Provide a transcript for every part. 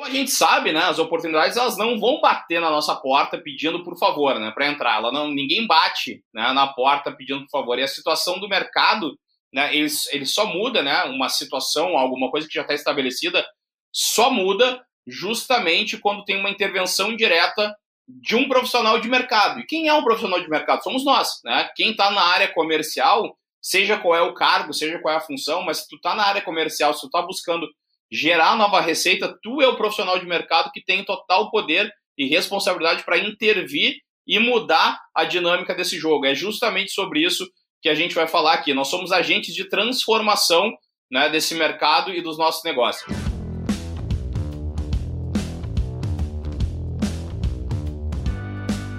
Como a gente sabe, né, as oportunidades elas não vão bater na nossa porta pedindo por favor, né, para entrar. Ela não, ninguém bate né, na porta pedindo por favor. E a situação do mercado, né, ele, ele só muda, né, uma situação, alguma coisa que já está estabelecida, só muda justamente quando tem uma intervenção direta de um profissional de mercado. E quem é um profissional de mercado? Somos nós, né? Quem está na área comercial, seja qual é o cargo, seja qual é a função, mas se tu está na área comercial, se tu está buscando gerar nova receita, tu é o profissional de mercado que tem total poder e responsabilidade para intervir e mudar a dinâmica desse jogo. É justamente sobre isso que a gente vai falar aqui. Nós somos agentes de transformação né, desse mercado e dos nossos negócios.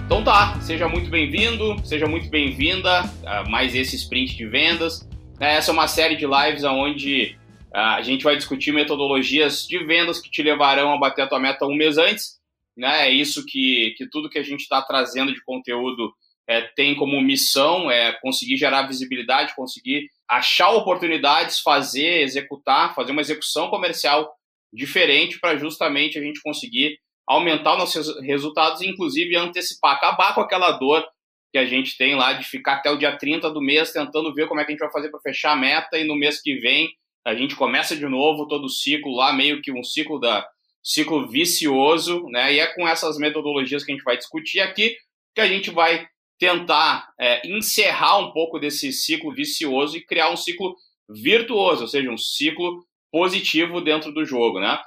Então tá, seja muito bem-vindo, seja muito bem-vinda a mais esse sprint de vendas. Essa é uma série de lives onde a gente vai discutir metodologias de vendas que te levarão a bater a tua meta um mês antes. Né? É isso que, que tudo que a gente está trazendo de conteúdo é, tem como missão, é conseguir gerar visibilidade, conseguir achar oportunidades, fazer, executar, fazer uma execução comercial diferente para justamente a gente conseguir aumentar os nossos resultados e, inclusive, antecipar, acabar com aquela dor que a gente tem lá de ficar até o dia 30 do mês tentando ver como é que a gente vai fazer para fechar a meta e no mês que vem a gente começa de novo todo o ciclo lá, meio que um ciclo da ciclo vicioso, né? E é com essas metodologias que a gente vai discutir aqui que a gente vai tentar é, encerrar um pouco desse ciclo vicioso e criar um ciclo virtuoso, ou seja, um ciclo positivo dentro do jogo, né?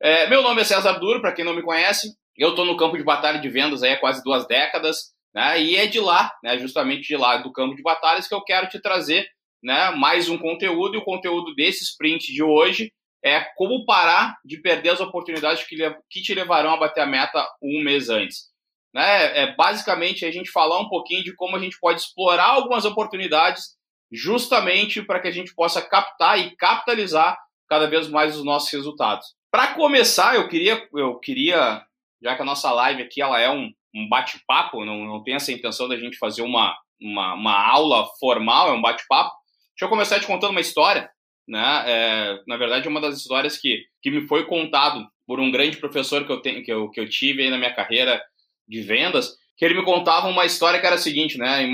É, meu nome é César Duro, para quem não me conhece. Eu estou no campo de batalha de vendas há quase duas décadas, né? E é de lá, né, justamente de lá do campo de batalhas, que eu quero te trazer né, mais um conteúdo. E o conteúdo desse sprint de hoje é como parar de perder as oportunidades que, que te levarão a bater a meta um mês antes. Né? É basicamente a gente falar um pouquinho de como a gente pode explorar algumas oportunidades justamente para que a gente possa captar e capitalizar cada vez mais os nossos resultados. Para começar, eu queria, eu queria, já que a nossa live aqui ela é um, um bate-papo, não, não tem essa intenção da gente fazer uma, uma, uma aula formal, é um bate-papo. Deixa eu começar te contando uma história. Né? É, na verdade, uma das histórias que, que me foi contado por um grande professor que eu, tenho, que eu, que eu tive aí na minha carreira de vendas, que ele me contava uma história que era a seguinte, né?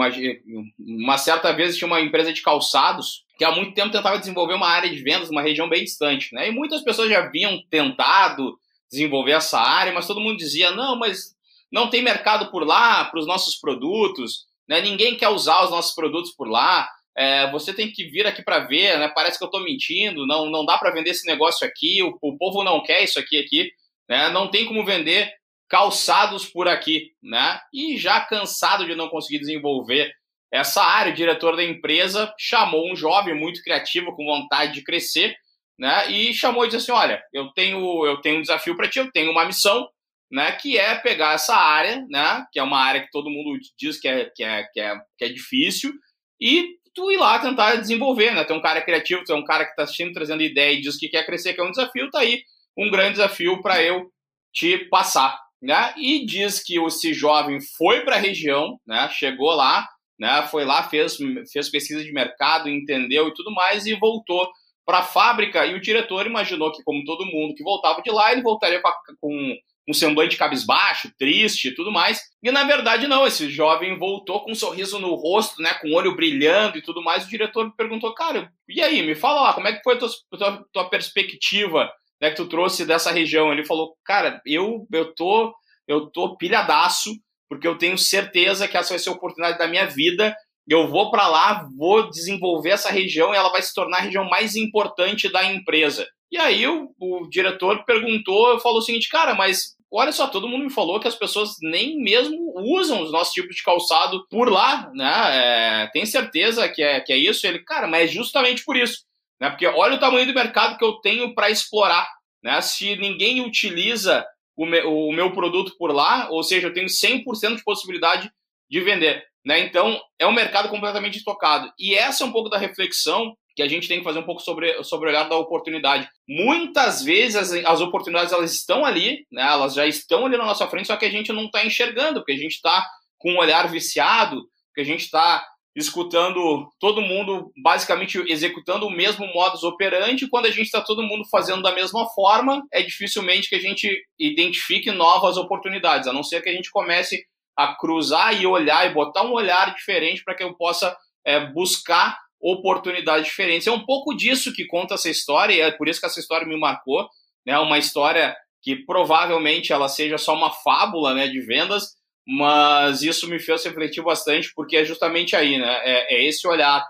Uma certa vez tinha uma empresa de calçados que há muito tempo tentava desenvolver uma área de vendas numa região bem distante, né? E muitas pessoas já haviam tentado desenvolver essa área, mas todo mundo dizia, não, mas não tem mercado por lá para os nossos produtos, né? Ninguém quer usar os nossos produtos por lá. É, você tem que vir aqui para ver, né? Parece que eu estou mentindo, não, não dá para vender esse negócio aqui, o, o povo não quer isso aqui aqui, né? Não tem como vender calçados por aqui, né? E já cansado de não conseguir desenvolver essa área, o diretor da empresa chamou um jovem muito criativo, com vontade de crescer, né? E chamou e disse assim: Olha, eu tenho, eu tenho um desafio para ti, eu tenho uma missão, né? Que é pegar essa área, né? Que é uma área que todo mundo diz que é, que é, que é, que é difícil, e tu ir lá tentar desenvolver, né? Tem um cara criativo, tem um cara que está assistindo, trazendo ideia e diz que quer crescer, que é um desafio, tá aí um grande desafio para eu te passar, né? E diz que esse jovem foi para a região, né? Chegou lá, né? Foi lá, fez, fez pesquisa de mercado, entendeu e tudo mais e voltou para a fábrica. E o diretor imaginou que, como todo mundo que voltava de lá, ele voltaria com, a, com um semblante cabisbaixo, triste e tudo mais. E na verdade, não. Esse jovem voltou com um sorriso no rosto, né? Com o olho brilhando e tudo mais. O diretor perguntou, cara, e aí, me fala lá, como é que foi a tua, tua, tua perspectiva né, que tu trouxe dessa região? Ele falou, cara, eu, eu tô. Eu tô pilhadaço, porque eu tenho certeza que essa vai ser a oportunidade da minha vida. Eu vou para lá, vou desenvolver essa região e ela vai se tornar a região mais importante da empresa. E aí o, o diretor perguntou, falou o seguinte, cara, mas olha só, todo mundo me falou que as pessoas nem mesmo usam os nossos tipos de calçado por lá, né? É, tem certeza que é, que é isso? Ele, cara, mas é justamente por isso, né? Porque olha o tamanho do mercado que eu tenho para explorar, né? Se ninguém utiliza o, me, o meu produto por lá, ou seja, eu tenho 100% de possibilidade de vender. Né? Então, é um mercado completamente estocado. E essa é um pouco da reflexão que a gente tem que fazer um pouco sobre, sobre o olhar da oportunidade. Muitas vezes as, as oportunidades elas estão ali, né? elas já estão ali na nossa frente, só que a gente não está enxergando, porque a gente está com um olhar viciado, porque a gente está escutando todo mundo basicamente executando o mesmo modus operandi, quando a gente está todo mundo fazendo da mesma forma, é dificilmente que a gente identifique novas oportunidades, a não ser que a gente comece a cruzar e olhar e botar um olhar diferente para que eu possa é, buscar oportunidades diferentes. É um pouco disso que conta essa história, e é por isso que essa história me marcou, né? Uma história que provavelmente ela seja só uma fábula, né, de vendas, mas isso me fez refletir bastante, porque é justamente aí, né? É, é esse olhar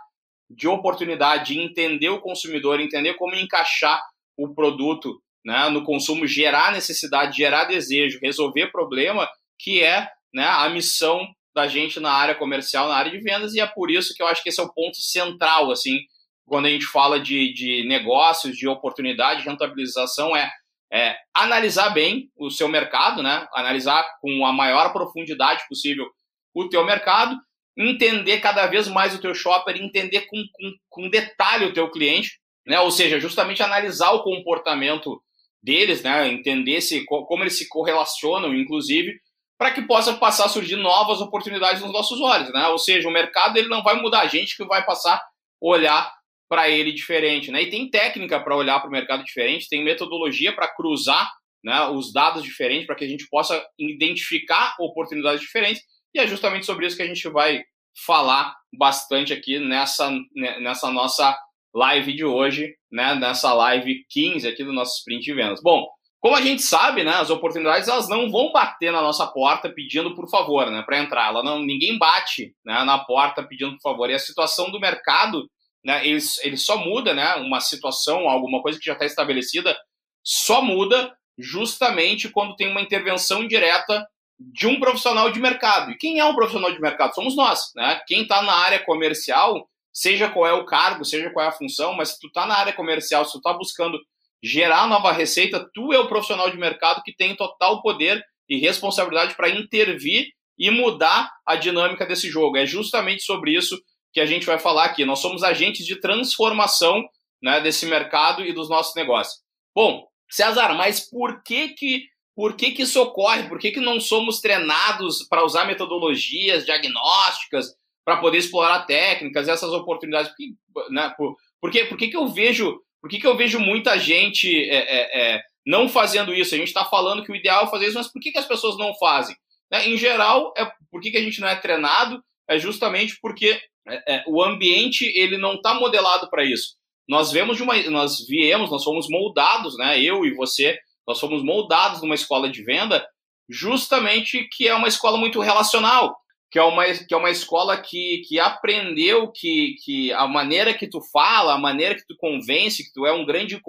de oportunidade, de entender o consumidor, entender como encaixar o produto né, no consumo, gerar necessidade, gerar desejo, resolver problema, que é né, a missão da gente na área comercial, na área de vendas, e é por isso que eu acho que esse é o ponto central, assim, quando a gente fala de, de negócios, de oportunidade, de rentabilização, é é, analisar bem o seu mercado, né? Analisar com a maior profundidade possível o teu mercado, entender cada vez mais o teu shopper, entender com, com, com detalhe o teu cliente, né? Ou seja, justamente analisar o comportamento deles, né? Entender se, como eles se correlacionam, inclusive, para que possa passar a surgir novas oportunidades nos nossos olhos, né? Ou seja, o mercado ele não vai mudar, a gente que vai passar a olhar para ele diferente, né? E tem técnica para olhar para o mercado diferente, tem metodologia para cruzar né, os dados diferentes para que a gente possa identificar oportunidades diferentes. E é justamente sobre isso que a gente vai falar bastante aqui nessa, né, nessa nossa live de hoje, né? Nessa live 15 aqui do nosso sprint de vendas. Bom, como a gente sabe, né, as oportunidades elas não vão bater na nossa porta pedindo por favor, né, para entrar. Ela não, ninguém bate né, na porta pedindo por favor. E a situação do mercado né, ele, ele só muda, né, uma situação, alguma coisa que já está estabelecida, só muda justamente quando tem uma intervenção direta de um profissional de mercado. E quem é um profissional de mercado? Somos nós, né? Quem está na área comercial, seja qual é o cargo, seja qual é a função, mas se tu está na área comercial, se tu está buscando gerar nova receita, tu é o profissional de mercado que tem total poder e responsabilidade para intervir e mudar a dinâmica desse jogo. É justamente sobre isso que a gente vai falar aqui. Nós somos agentes de transformação né, desse mercado e dos nossos negócios. Bom, César, mas por que que por que, que isso ocorre? Por que, que não somos treinados para usar metodologias diagnósticas para poder explorar técnicas, essas oportunidades? Por, que, né, por, por, por que, que eu vejo por que, que eu vejo muita gente é, é, é, não fazendo isso? A gente está falando que o ideal é fazer isso, mas por que, que as pessoas não fazem? Né? Em geral, é, por que, que a gente não é treinado? É justamente porque é, é, o ambiente ele não está modelado para isso. Nós vemos de uma, nós viemos, nós fomos moldados, né? Eu e você, nós fomos moldados numa escola de venda, justamente que é uma escola muito relacional, que é uma, que é uma escola que, que aprendeu que, que a maneira que tu fala, a maneira que tu convence, que tu é um grande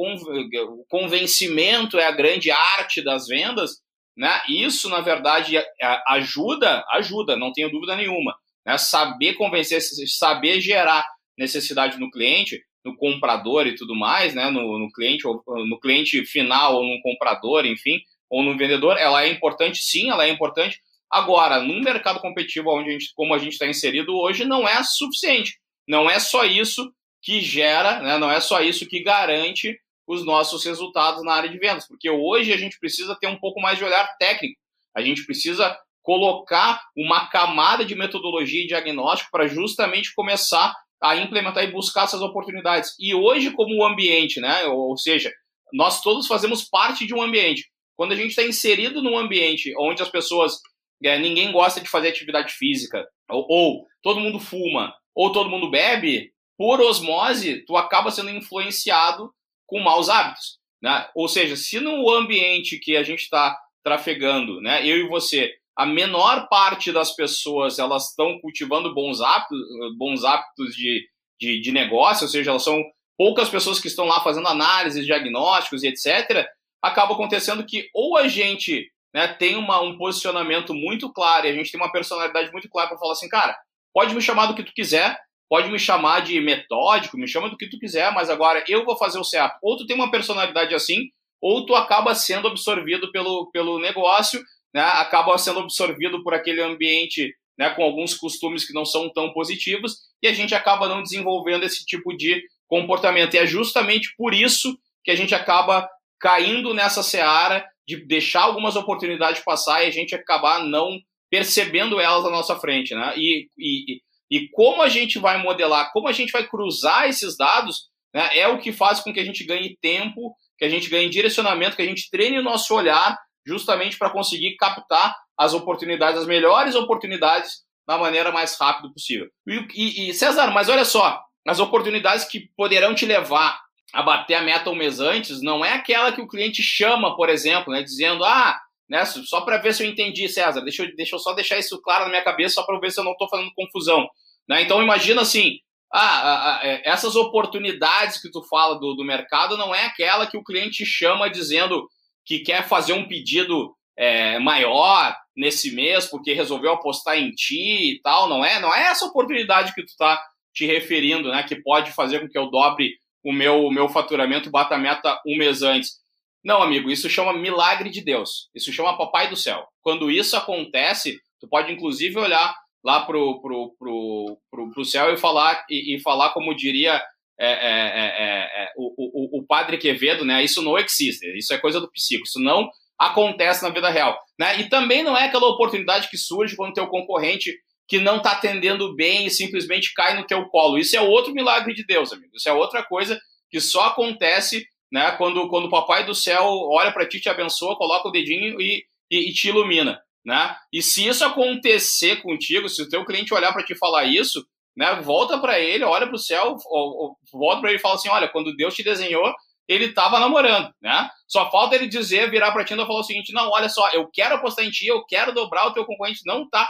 convencimento é a grande arte das vendas, né? Isso na verdade ajuda, ajuda, não tenho dúvida nenhuma né? saber convencer, saber gerar necessidade no cliente, no comprador e tudo mais, né? no, no cliente no cliente final ou no comprador, enfim, ou no vendedor, ela é importante, sim, ela é importante. Agora, num mercado competitivo onde a gente, como a gente está inserido hoje, não é suficiente. Não é só isso que gera, né? não é só isso que garante os nossos resultados na área de vendas, porque hoje a gente precisa ter um pouco mais de olhar técnico. A gente precisa colocar uma camada de metodologia e diagnóstico para justamente começar a implementar e buscar essas oportunidades. E hoje, como o ambiente, né? Ou seja, nós todos fazemos parte de um ambiente. Quando a gente está inserido num ambiente onde as pessoas, é, ninguém gosta de fazer atividade física, ou, ou todo mundo fuma, ou todo mundo bebe, por osmose, tu acaba sendo influenciado com maus hábitos. Né? Ou seja, se no ambiente que a gente está trafegando, né, eu e você, a menor parte das pessoas elas estão cultivando bons hábitos, bons hábitos de, de, de, negócio, ou seja, elas são poucas pessoas que estão lá fazendo análises, diagnósticos e etc., acaba acontecendo que ou a gente né, tem uma, um posicionamento muito claro e a gente tem uma personalidade muito clara para falar assim, cara, pode me chamar do que tu quiser, pode me chamar de metódico, me chama do que tu quiser, mas agora eu vou fazer o certo. Ou tu tem uma personalidade assim, ou tu acaba sendo absorvido pelo, pelo negócio né, acaba sendo absorvido por aquele ambiente né, com alguns costumes que não são tão positivos e a gente acaba não desenvolvendo esse tipo de comportamento. E é justamente por isso que a gente acaba caindo nessa seara de deixar algumas oportunidades passar e a gente acabar não percebendo elas à nossa frente. Né? E, e, E como a gente vai modelar, como a gente vai cruzar esses dados, né, é o que faz com que a gente ganhe tempo, que a gente ganhe direcionamento, que a gente treine o nosso olhar justamente para conseguir captar as oportunidades, as melhores oportunidades da maneira mais rápida possível. E, e, e, César, mas olha só, as oportunidades que poderão te levar a bater a meta um mês antes não é aquela que o cliente chama, por exemplo, né, dizendo, ah, né, só para ver se eu entendi, César, deixa eu, deixa eu só deixar isso claro na minha cabeça, só para ver se eu não estou fazendo confusão. Né? Então, imagina assim, ah, é, essas oportunidades que tu fala do, do mercado não é aquela que o cliente chama dizendo que quer fazer um pedido é, maior nesse mês porque resolveu apostar em ti e tal, não é? Não é essa oportunidade que tu está te referindo, né? Que pode fazer com que eu dobre o meu, o meu faturamento, bata a meta um mês antes. Não, amigo, isso chama milagre de Deus. Isso chama papai do céu. Quando isso acontece, tu pode inclusive olhar lá pro, pro, pro, pro, pro céu e falar, e, e falar como diria é, é, é, é o, o, o, padre Quevedo, né? Isso não existe, isso é coisa do psico, isso não acontece na vida real, né? E também não é aquela oportunidade que surge quando teu concorrente que não está atendendo bem e simplesmente cai no teu colo. Isso é outro milagre de Deus, amigo. Isso é outra coisa que só acontece, né? Quando, quando o papai do céu olha para ti, te abençoa, coloca o dedinho e, e, e te ilumina né? E se isso acontecer contigo, se o teu cliente olhar para te falar isso, né, volta para ele, olha para o céu, ou, ou, volta para ele e fala assim, olha, quando Deus te desenhou, ele estava namorando, né? Só falta ele dizer, virar para ti e falar o seguinte, não, olha só, eu quero apostar em ti, eu quero dobrar o teu concorrente, não tá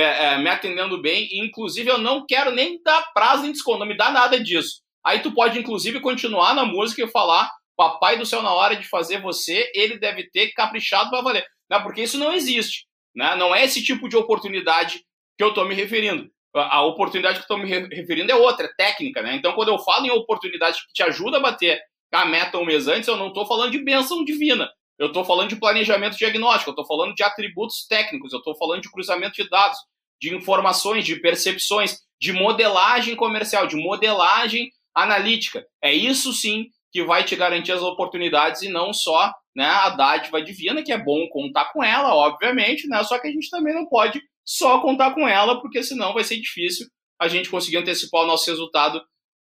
é, é, me atendendo bem, inclusive eu não quero nem dar prazo nem desconto, não me dá nada disso. Aí tu pode, inclusive, continuar na música e falar, papai do céu, na hora de fazer você, ele deve ter caprichado para valer né? porque isso não existe. Né? Não é esse tipo de oportunidade que eu estou me referindo. A oportunidade que eu estou me referindo é outra, é técnica. Né? Então, quando eu falo em oportunidade que te ajuda a bater a meta um mês antes, eu não estou falando de bênção divina. Eu estou falando de planejamento diagnóstico, eu estou falando de atributos técnicos, eu estou falando de cruzamento de dados, de informações, de percepções, de modelagem comercial, de modelagem analítica. É isso sim que vai te garantir as oportunidades e não só né, a dádiva divina, que é bom contar com ela, obviamente, né, só que a gente também não pode só contar com ela, porque senão vai ser difícil a gente conseguir antecipar o nosso resultado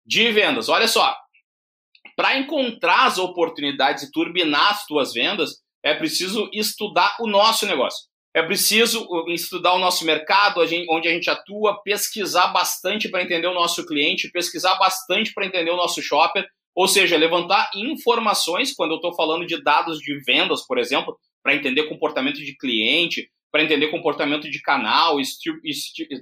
de vendas. Olha só, para encontrar as oportunidades e turbinar as tuas vendas, é preciso estudar o nosso negócio. É preciso estudar o nosso mercado, onde a gente atua, pesquisar bastante para entender o nosso cliente, pesquisar bastante para entender o nosso shopper, ou seja, levantar informações, quando eu estou falando de dados de vendas, por exemplo, para entender comportamento de cliente, para entender comportamento de canal,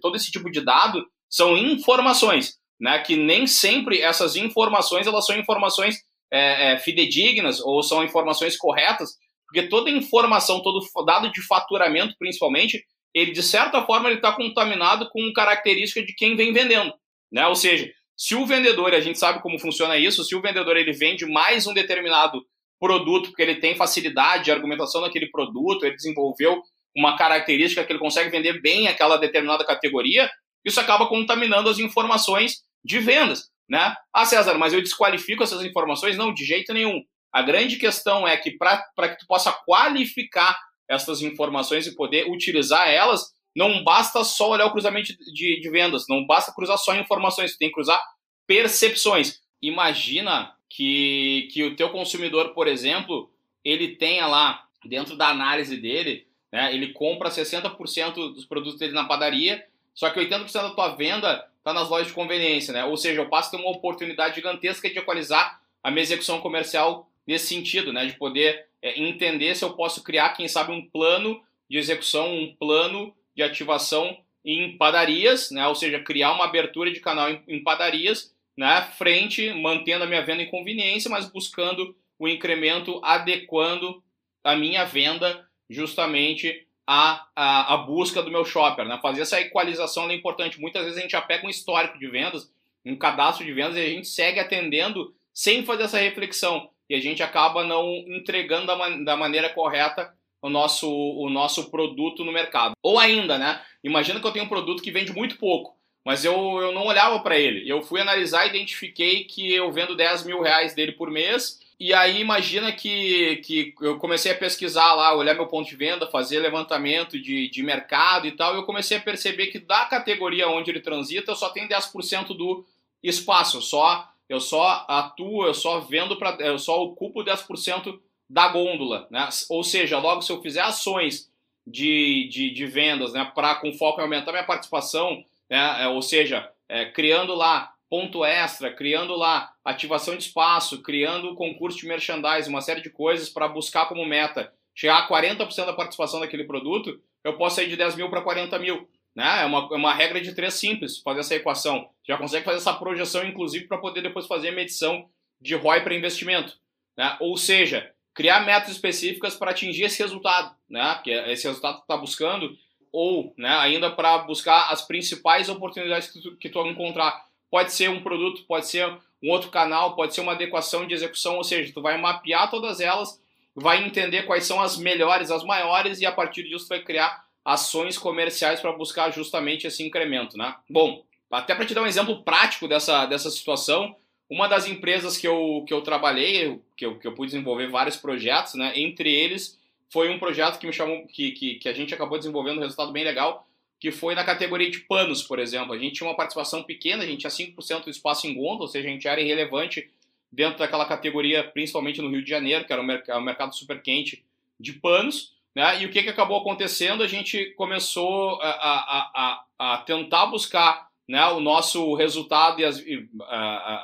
todo esse tipo de dado são informações, né? Que nem sempre essas informações elas são informações é, é, fidedignas ou são informações corretas, porque toda informação, todo dado de faturamento, principalmente, ele de certa forma ele está contaminado com característica de quem vem vendendo, né? Ou seja, se o vendedor, a gente sabe como funciona isso, se o vendedor ele vende mais um determinado produto porque ele tem facilidade de argumentação naquele produto, ele desenvolveu uma característica que ele consegue vender bem aquela determinada categoria, isso acaba contaminando as informações de vendas, né? Ah, César, mas eu desqualifico essas informações? Não, de jeito nenhum. A grande questão é que para que tu possa qualificar essas informações e poder utilizar elas, não basta só olhar o cruzamento de, de vendas, não basta cruzar só informações, você tem que cruzar percepções. Imagina que, que o teu consumidor, por exemplo, ele tenha lá, dentro da análise dele, né, ele compra 60% dos produtos dele na padaria, só que 80% da tua venda está nas lojas de conveniência, né? Ou seja, eu passo a ter uma oportunidade gigantesca de equalizar a minha execução comercial nesse sentido, né? De poder é, entender se eu posso criar, quem sabe, um plano de execução, um plano de ativação em padarias, né? ou seja, criar uma abertura de canal em, em padarias, né? frente, mantendo a minha venda em conveniência, mas buscando o incremento adequando a minha venda justamente à, à, à busca do meu shopper. Né? Fazer essa equalização é importante. Muitas vezes a gente já pega um histórico de vendas, um cadastro de vendas, e a gente segue atendendo sem fazer essa reflexão. E a gente acaba não entregando da, man da maneira correta o nosso, o nosso produto no mercado. Ou ainda, né? Imagina que eu tenho um produto que vende muito pouco, mas eu, eu não olhava para ele. Eu fui analisar e identifiquei que eu vendo 10 mil reais dele por mês e aí imagina que, que eu comecei a pesquisar lá, olhar meu ponto de venda, fazer levantamento de, de mercado e tal, e eu comecei a perceber que da categoria onde ele transita, eu só tenho 10% do espaço, eu só, eu só atuo, eu só vendo, pra, eu só ocupo 10% da gôndola, né? Ou seja, logo se eu fizer ações de, de, de vendas, né, para com foco em aumentar minha participação, né, é, ou seja, é, criando lá ponto extra, criando lá ativação de espaço, criando concurso de merchandising, uma série de coisas para buscar como meta chegar a 40% da participação daquele produto, eu posso sair de 10 mil para 40 mil. Né? É, uma, é uma regra de três simples fazer essa equação. Já consegue fazer essa projeção, inclusive, para poder depois fazer a medição de ROI para investimento. Né? Ou seja, criar metas específicas para atingir esse resultado, né? que é esse resultado que está buscando, ou né, ainda para buscar as principais oportunidades que tu, que tu encontrar. Pode ser um produto, pode ser um outro canal, pode ser uma adequação de execução, ou seja, tu vai mapear todas elas, vai entender quais são as melhores, as maiores e a partir disso tu vai criar ações comerciais para buscar justamente esse incremento, né? Bom, até para te dar um exemplo prático dessa, dessa situação, uma das empresas que eu, que eu trabalhei, que eu, que eu pude desenvolver vários projetos, né? Entre eles foi um projeto que me chamou, que, que, que a gente acabou desenvolvendo um resultado bem legal, que foi na categoria de panos, por exemplo. A gente tinha uma participação pequena, a gente tinha 5% do espaço em gôndola, ou seja, a gente era irrelevante dentro daquela categoria, principalmente no Rio de Janeiro, que era um, merc um mercado super quente de panos. Né? E o que, que acabou acontecendo? A gente começou a, a, a, a tentar buscar né, o nosso resultado e, as, e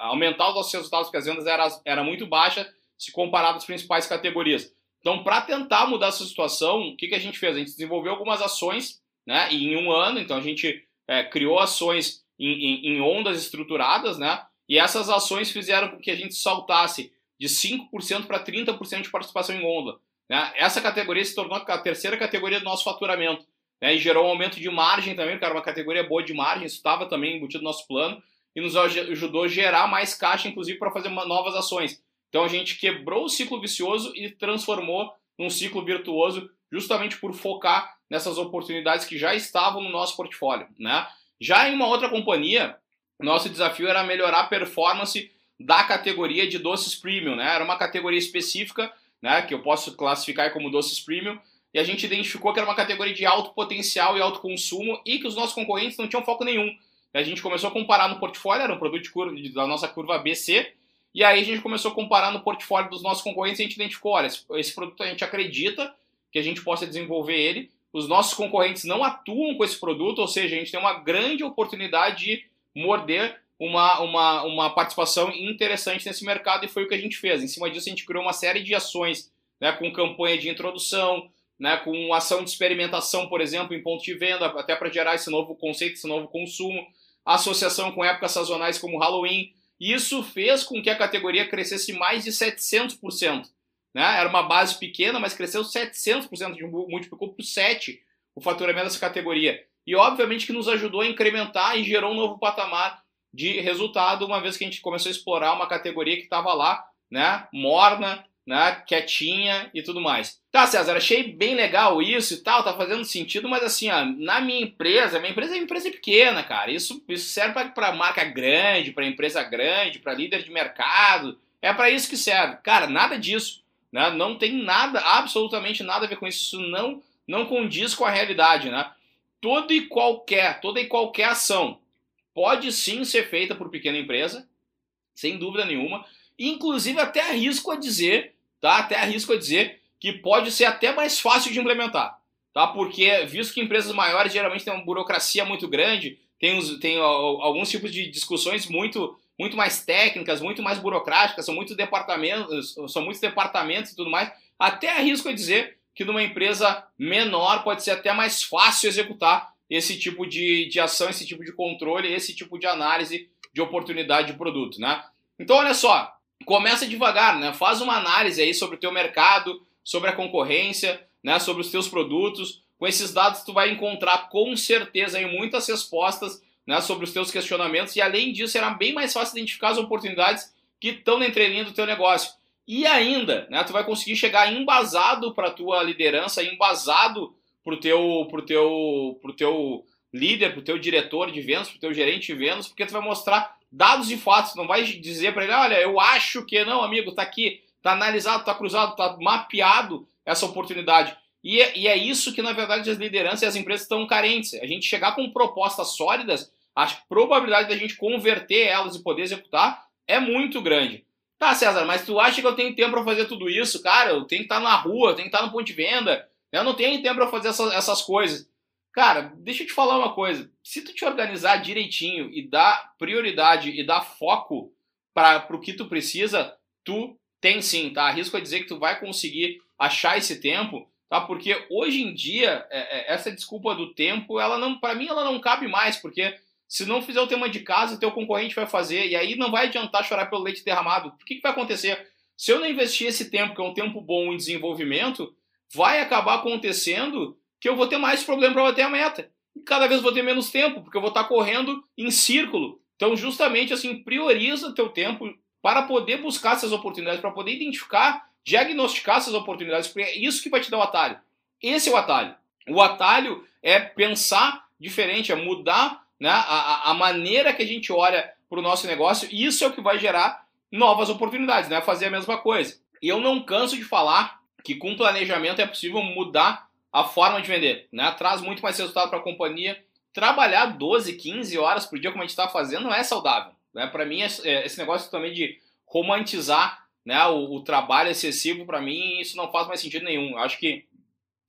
aumentar os nossos resultados, porque as vendas eram era muito baixa se comparado às principais categorias. Então, para tentar mudar essa situação, o que, que a gente fez? A gente desenvolveu algumas ações né? E em um ano, então a gente é, criou ações em, em, em, ondas estruturadas, né? E essas ações fizeram com que a gente saltasse de 5% para 30% de participação em onda. Né? Essa categoria se tornou a terceira categoria do nosso faturamento. Né? E gerou um aumento de margem também, era uma categoria boa de margem, isso estava também embutido no nosso plano, e nos ajudou a gerar mais caixa, inclusive, para fazer novas ações. Então a gente quebrou o ciclo vicioso e transformou num ciclo virtuoso, justamente por focar nessas oportunidades que já estavam no nosso portfólio, né? Já em uma outra companhia, nosso desafio era melhorar a performance da categoria de doces premium, né? Era uma categoria específica, né, que eu posso classificar como doces premium, e a gente identificou que era uma categoria de alto potencial e alto consumo e que os nossos concorrentes não tinham foco nenhum. A gente começou a comparar no portfólio, era um produto de da nossa curva BC, e aí a gente começou a comparar no portfólio dos nossos concorrentes e a gente identificou, olha, esse produto a gente acredita que a gente possa desenvolver ele, os nossos concorrentes não atuam com esse produto, ou seja, a gente tem uma grande oportunidade de morder uma, uma, uma participação interessante nesse mercado e foi o que a gente fez. Em cima disso, a gente criou uma série de ações né, com campanha de introdução, né, com ação de experimentação, por exemplo, em ponto de venda, até para gerar esse novo conceito, esse novo consumo, associação com épocas sazonais como Halloween. Isso fez com que a categoria crescesse mais de 700%. Né? Era uma base pequena, mas cresceu 700%, multiplicou por 7 o faturamento dessa categoria. E obviamente que nos ajudou a incrementar e gerou um novo patamar de resultado, uma vez que a gente começou a explorar uma categoria que estava lá, né, morna, né, quietinha e tudo mais. Tá, César, achei bem legal isso e tal, tá fazendo sentido, mas assim, ó, na minha empresa, minha empresa é uma empresa pequena, cara. Isso, isso serve para marca grande, para empresa grande, para líder de mercado. É para isso que serve. Cara, nada disso. Né? Não tem nada, absolutamente nada a ver com isso. Isso não, não condiz com a realidade. Né? Toda e qualquer, toda e qualquer ação pode sim ser feita por pequena empresa, sem dúvida nenhuma. Inclusive até arrisco a dizer, tá? Até arrisco a dizer que pode ser até mais fácil de implementar, tá? Porque visto que empresas maiores geralmente têm uma burocracia muito grande, tem, os, tem alguns tipos de discussões muito muito mais técnicas, muito mais burocráticas, são muitos departamentos, são muitos departamentos e tudo mais. Até arrisco a dizer que numa empresa menor pode ser até mais fácil executar esse tipo de, de ação, esse tipo de controle, esse tipo de análise de oportunidade de produto, né? Então, olha só, começa devagar, né? Faz uma análise aí sobre o teu mercado, sobre a concorrência, né? Sobre os teus produtos. Com esses dados, tu vai encontrar com certeza aí muitas respostas né, sobre os teus questionamentos e além disso será bem mais fácil identificar as oportunidades que estão na entrelinha do teu negócio. E ainda, né, tu vai conseguir chegar embasado para a tua liderança, embasado para o teu, pro teu, pro teu líder, para o teu diretor de vendas, para o teu gerente de vendas, porque tu vai mostrar dados e fatos, não vai dizer para ele, olha, eu acho que não, amigo, tá aqui, está analisado, está cruzado, está mapeado essa oportunidade. E é, e é, isso que, na verdade, as lideranças e as empresas estão carentes. A gente chegar com propostas sólidas, a probabilidade da gente converter elas e poder executar é muito grande. Tá, César, mas tu acha que eu tenho tempo para fazer tudo isso? Cara, eu tenho que estar tá na rua, eu tenho que estar tá no ponto de venda, eu não tenho tempo para fazer essas, essas coisas. Cara, deixa eu te falar uma coisa. Se tu te organizar direitinho e dar prioridade e dar foco para o que tu precisa, tu tem sim, tá? Arrisco a dizer que tu vai conseguir achar esse tempo, tá? Porque hoje em dia, é, é, essa desculpa do tempo, ela não, para mim, ela não cabe mais, porque se não fizer o tema de casa, teu concorrente vai fazer, e aí não vai adiantar chorar pelo leite derramado. O que, que vai acontecer? Se eu não investir esse tempo, que é um tempo bom em desenvolvimento, vai acabar acontecendo que eu vou ter mais problema para bater a meta. E cada vez vou ter menos tempo, porque eu vou estar correndo em círculo. Então, justamente assim, prioriza teu tempo para poder buscar essas oportunidades, para poder identificar, diagnosticar essas oportunidades, porque é isso que vai te dar o atalho. Esse é o atalho. O atalho é pensar diferente, é mudar né, a, a maneira que a gente olha para o nosso negócio, isso é o que vai gerar novas oportunidades, né? Fazer a mesma coisa. E eu não canso de falar que com planejamento é possível mudar a forma de vender, né? Traz muito mais resultado para a companhia. Trabalhar 12, 15 horas por dia, como a gente está fazendo, não é saudável. Né? Para mim, é, esse negócio também de romantizar né, o, o trabalho excessivo, para mim, isso não faz mais sentido nenhum. Eu acho que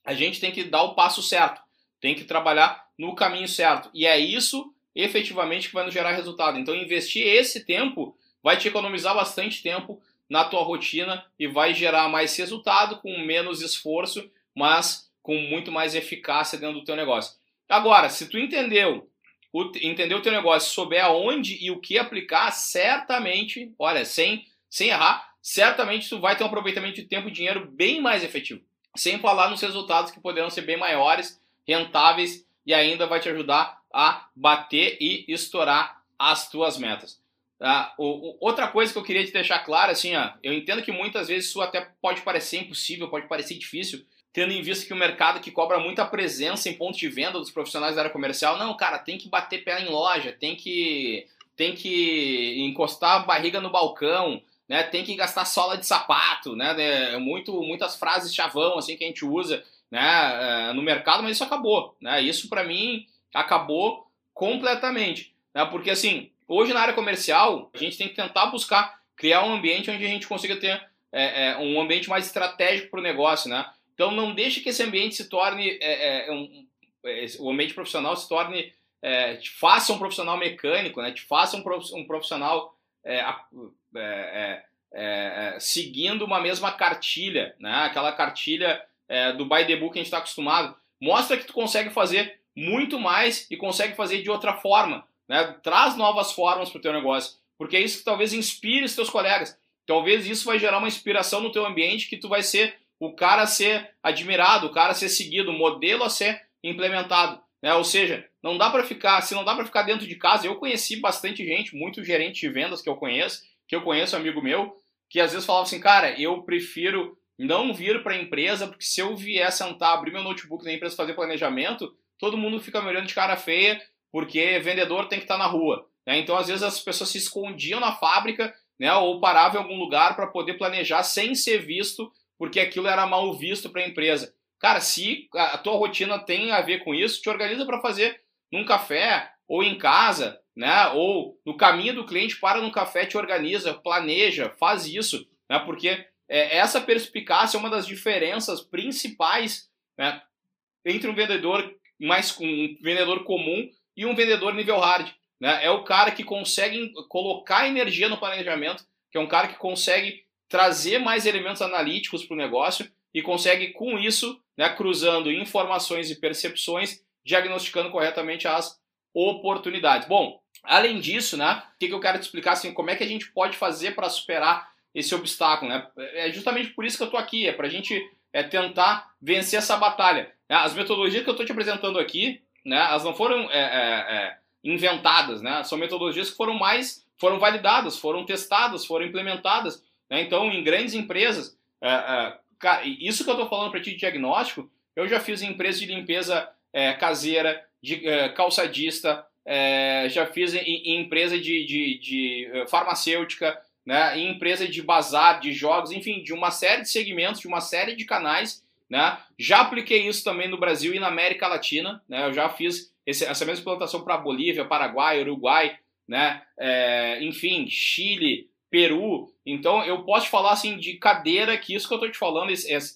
a gente tem que dar o passo certo, tem que trabalhar no caminho certo. E é isso, efetivamente, que vai nos gerar resultado. Então, investir esse tempo vai te economizar bastante tempo na tua rotina e vai gerar mais resultado com menos esforço, mas com muito mais eficácia dentro do teu negócio. Agora, se tu entendeu, o, entendeu o teu negócio, souber aonde e o que aplicar, certamente, olha, sem, sem errar, certamente tu vai ter um aproveitamento de tempo e dinheiro bem mais efetivo. Sem falar nos resultados que poderão ser bem maiores, rentáveis e ainda vai te ajudar a bater e estourar as tuas metas. Ah, o, o, outra coisa que eu queria te deixar claro, assim, ó, eu entendo que muitas vezes isso até pode parecer impossível, pode parecer difícil, tendo em vista que o mercado que cobra muita presença em pontos de venda dos profissionais da área comercial, não, cara, tem que bater pé em loja, tem que tem que encostar a barriga no balcão, né? Tem que gastar sola de sapato, né? É muito muitas frases chavão assim que a gente usa, né, é, no mercado, mas isso acabou, né? Isso para mim acabou completamente, né? Porque assim, hoje na área comercial, a gente tem que tentar buscar criar um ambiente onde a gente consiga ter é, é, um ambiente mais estratégico para o negócio, né? Então não deixe que esse ambiente se torne é, um, o ambiente profissional se torne te faça um profissional mecânico, né? Te faça um, profissional seguindo uma mesma cartilha, né? Aquela cartilha do by the book que a gente está acostumado. Mostra que tu consegue fazer muito mais e consegue fazer de outra forma, né? Traz novas formas para o teu negócio, porque é isso que talvez inspire os teus colegas. Talvez isso vai gerar uma inspiração no teu ambiente que tu vai ser o cara a ser admirado, o cara a ser seguido, o modelo a ser implementado. Né? Ou seja, não dá para ficar, se não dá para ficar dentro de casa, eu conheci bastante gente, muito gerente de vendas que eu conheço, que eu conheço amigo meu, que às vezes falava assim, cara, eu prefiro não vir para a empresa, porque se eu vier sentar, abrir meu notebook na empresa fazer planejamento, todo mundo fica me olhando de cara feia, porque vendedor tem que estar tá na rua. Né? Então, às vezes, as pessoas se escondiam na fábrica né, ou paravam em algum lugar para poder planejar sem ser visto porque aquilo era mal visto para a empresa. Cara, se a tua rotina tem a ver com isso, te organiza para fazer num café ou em casa, né? Ou no caminho do cliente, para no café, te organiza, planeja, faz isso, né? Porque é, essa perspicácia é uma das diferenças principais né, entre um vendedor mais um vendedor comum e um vendedor nível hard. Né? É o cara que consegue colocar energia no planejamento, que é um cara que consegue trazer mais elementos analíticos para o negócio e consegue, com isso, né, cruzando informações e percepções, diagnosticando corretamente as oportunidades. Bom, além disso, né, o que, que eu quero te explicar assim, como é que a gente pode fazer para superar esse obstáculo, né? É justamente por isso que eu estou aqui, é para a gente é, tentar vencer essa batalha. Né? As metodologias que eu estou te apresentando aqui, né, elas não foram é, é, é, inventadas, né? São metodologias que foram mais, foram validadas, foram testadas, foram implementadas né? Então, em grandes empresas, é, é, isso que eu estou falando para ti de diagnóstico, eu já fiz em empresa de limpeza é, caseira, de é, calçadista, é, já fiz em, em empresa de, de, de, é, farmacêutica, né, em empresa de bazar, de jogos, enfim, de uma série de segmentos, de uma série de canais. Né? Já apliquei isso também no Brasil e na América Latina. Né? Eu já fiz esse, essa mesma implantação para Bolívia, Paraguai, Uruguai, né? É, enfim, Chile, Peru. Então eu posso te falar assim de cadeira que isso que eu estou te falando, esse, esse,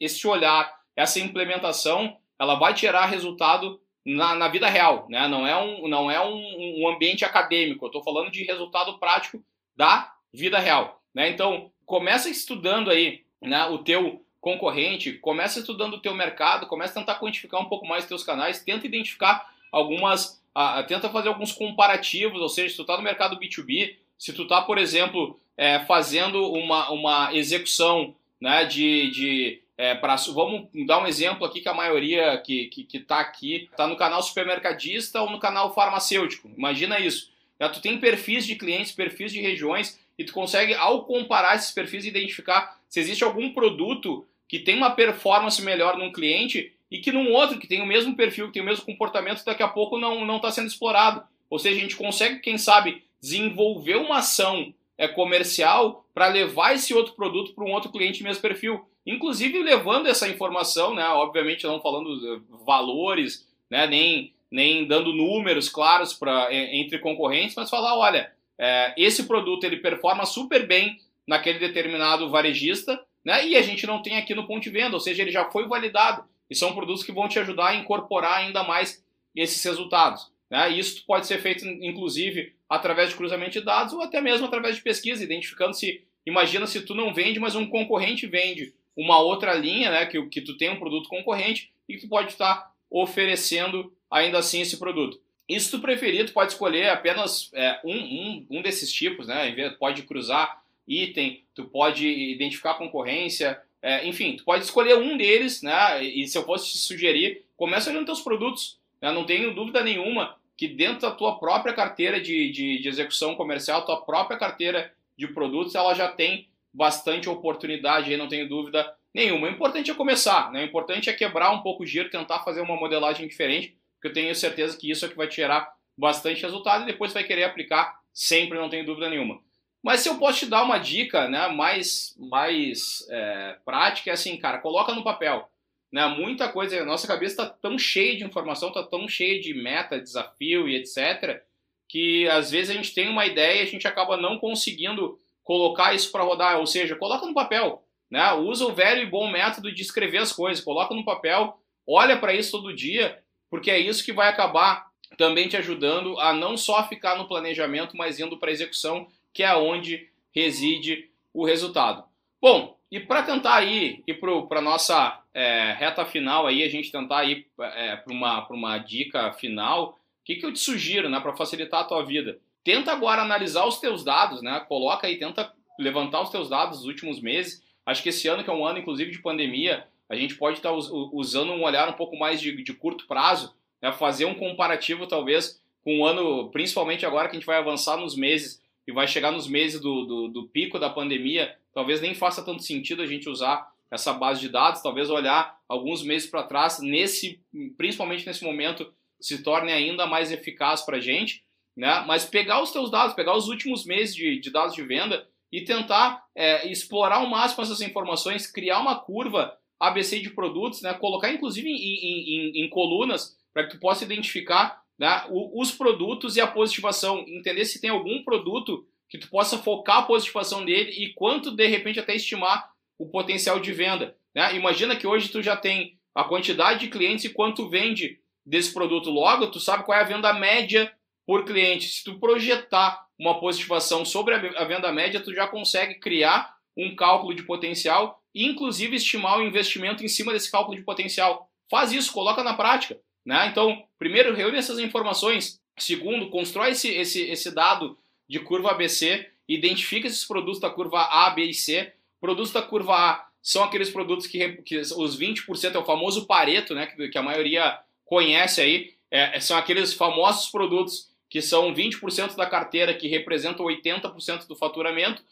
esse olhar, essa implementação, ela vai tirar resultado na, na, vida real, né? Não é um, não é um, um ambiente acadêmico. Eu estou falando de resultado prático da vida real, né? Então começa estudando aí, né? O teu concorrente, começa estudando o teu mercado, começa a tentar quantificar um pouco mais os teus canais, tenta identificar algumas, uh, tenta fazer alguns comparativos, ou seja, se tu está no mercado B2B, se tu está, por exemplo, é, fazendo uma, uma execução né, de, de é, pra, vamos dar um exemplo aqui que a maioria que está que, que tá aqui está no canal supermercadista ou no canal farmacêutico. Imagina isso. Já tu tem perfis de clientes, perfis de regiões e tu consegue, ao comparar esses perfis, identificar se existe algum produto que tem uma performance melhor num cliente e que num outro que tem o mesmo perfil, que tem o mesmo comportamento, daqui a pouco não está sendo explorado. Ou seja, a gente consegue, quem sabe, desenvolver uma ação é, comercial para levar esse outro produto para um outro cliente mesmo perfil. Inclusive levando essa informação, né, obviamente não falando eh, valores, né, nem, nem dando números claros pra, entre concorrentes, mas falar, olha, é, esse produto ele performa super bem naquele determinado varejista, né, e a gente não tem aqui no ponto de venda, ou seja, ele já foi validado. E são produtos que vão te ajudar a incorporar ainda mais esses resultados. Né? Isso pode ser feito, inclusive, através de cruzamento de dados ou até mesmo através de pesquisa, identificando se, imagina se tu não vende, mas um concorrente vende uma outra linha, né, que, que tu tem um produto concorrente e que tu pode estar oferecendo ainda assim esse produto. E se tu preferir, tu pode escolher apenas é, um, um, um desses tipos, né? Pode cruzar item, tu pode identificar concorrência, é, enfim, tu pode escolher um deles, né? E se eu fosse te sugerir, começa olhando teus produtos. Né? Não tenho dúvida nenhuma que dentro da tua própria carteira de, de, de execução comercial, tua própria carteira de produtos, ela já tem bastante oportunidade, aí não tenho dúvida nenhuma. O importante é começar, né? o importante é quebrar um pouco o giro, tentar fazer uma modelagem diferente, porque eu tenho certeza que isso é que vai tirar bastante resultado e depois vai querer aplicar sempre, não tenho dúvida nenhuma. Mas se eu posso te dar uma dica né, mais, mais é, prática, é assim, cara, coloca no papel. Né, muita coisa, a nossa cabeça está tão cheia de informação, está tão cheia de meta, desafio e etc., que às vezes a gente tem uma ideia e a gente acaba não conseguindo colocar isso para rodar. Ou seja, coloca no papel. Né, usa o velho e bom método de escrever as coisas, coloca no papel, olha para isso todo dia, porque é isso que vai acabar também te ajudando a não só ficar no planejamento, mas indo para a execução que é onde reside o resultado. Bom, e para tentar ir, ir para a nossa é, reta final, aí, a gente tentar ir é, para uma, uma dica final, o que, que eu te sugiro né, para facilitar a tua vida? Tenta agora analisar os teus dados, né? coloca aí, tenta levantar os teus dados dos últimos meses. Acho que esse ano, que é um ano inclusive de pandemia, a gente pode estar tá usando um olhar um pouco mais de, de curto prazo, né? fazer um comparativo talvez com o ano, principalmente agora que a gente vai avançar nos meses e vai chegar nos meses do, do, do pico da pandemia, talvez nem faça tanto sentido a gente usar essa base de dados, talvez olhar alguns meses para trás, nesse, principalmente nesse momento, se torne ainda mais eficaz para a gente, né? Mas pegar os teus dados, pegar os últimos meses de, de dados de venda e tentar é, explorar ao máximo essas informações, criar uma curva ABC de produtos, né? Colocar inclusive em, em, em, em colunas para que tu possa identificar né, os produtos e a positivação, entender se tem algum produto que tu possa focar a positivação dele e quanto de repente até estimar o potencial de venda. Né? Imagina que hoje tu já tem a quantidade de clientes e quanto vende desse produto logo, tu sabe qual é a venda média por cliente. Se tu projetar uma positivação sobre a venda média, tu já consegue criar um cálculo de potencial e inclusive estimar o investimento em cima desse cálculo de potencial. Faz isso, coloca na prática. Né? Então, primeiro, reúne essas informações. Segundo, constrói esse, esse, esse dado de curva ABC, identifica esses produtos da curva A, B e C. Produtos da curva A são aqueles produtos que, que os 20% é o famoso Pareto, né, que, que a maioria conhece aí. É, são aqueles famosos produtos que são 20% da carteira, que representam 80% do faturamento.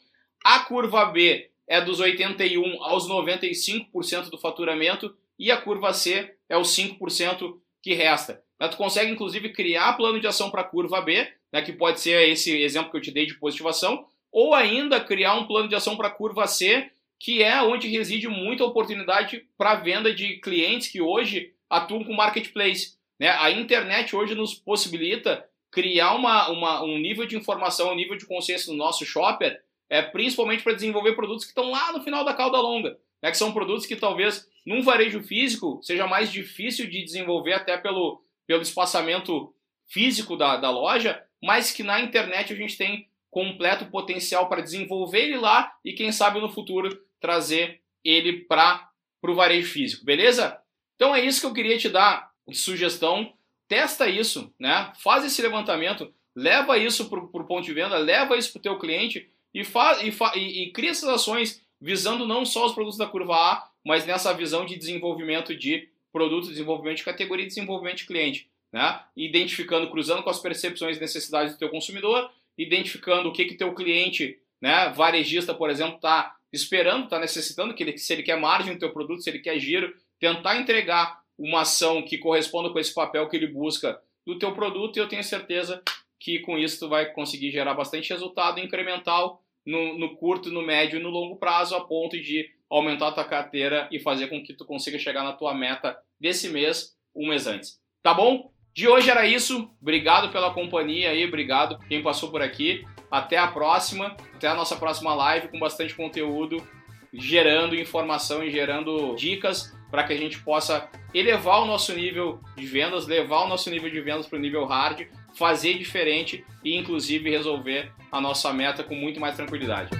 A curva B é dos 81% aos 95% do faturamento. E a curva C é os 5% que resta. Tu consegue, inclusive, criar plano de ação para a curva B, né, que pode ser esse exemplo que eu te dei de positivação, ou ainda criar um plano de ação para a curva C, que é onde reside muita oportunidade para venda de clientes que hoje atuam com marketplace. Né? A internet hoje nos possibilita criar uma, uma, um nível de informação, um nível de consciência no nosso shopper, é, principalmente para desenvolver produtos que estão lá no final da cauda longa, né? que são produtos que talvez num varejo físico seja mais difícil de desenvolver até pelo, pelo espaçamento físico da, da loja, mas que na internet a gente tem completo potencial para desenvolver ele lá e quem sabe no futuro trazer ele para o varejo físico, beleza? Então é isso que eu queria te dar de sugestão. Testa isso, né? Faz esse levantamento, leva isso para o ponto de venda, leva isso para o teu cliente e, faz, e, fa, e, e cria essas ações visando não só os produtos da curva A, mas nessa visão de desenvolvimento de produto, desenvolvimento de categoria e desenvolvimento de cliente. Né? Identificando, cruzando com as percepções e necessidades do teu consumidor, identificando o que que teu cliente, né, varejista, por exemplo, está esperando, está necessitando, que ele, se ele quer margem no teu produto, se ele quer giro, tentar entregar uma ação que corresponda com esse papel que ele busca do teu produto e eu tenho certeza que com isso tu vai conseguir gerar bastante resultado incremental no, no curto, no médio e no longo prazo a ponto de aumentar a tua carteira e fazer com que tu consiga chegar na tua meta desse mês, um mês antes. Tá bom? De hoje era isso. Obrigado pela companhia aí, obrigado quem passou por aqui. Até a próxima, até a nossa próxima live com bastante conteúdo, gerando informação e gerando dicas para que a gente possa elevar o nosso nível de vendas, levar o nosso nível de vendas para o nível hard, fazer diferente e inclusive resolver a nossa meta com muito mais tranquilidade.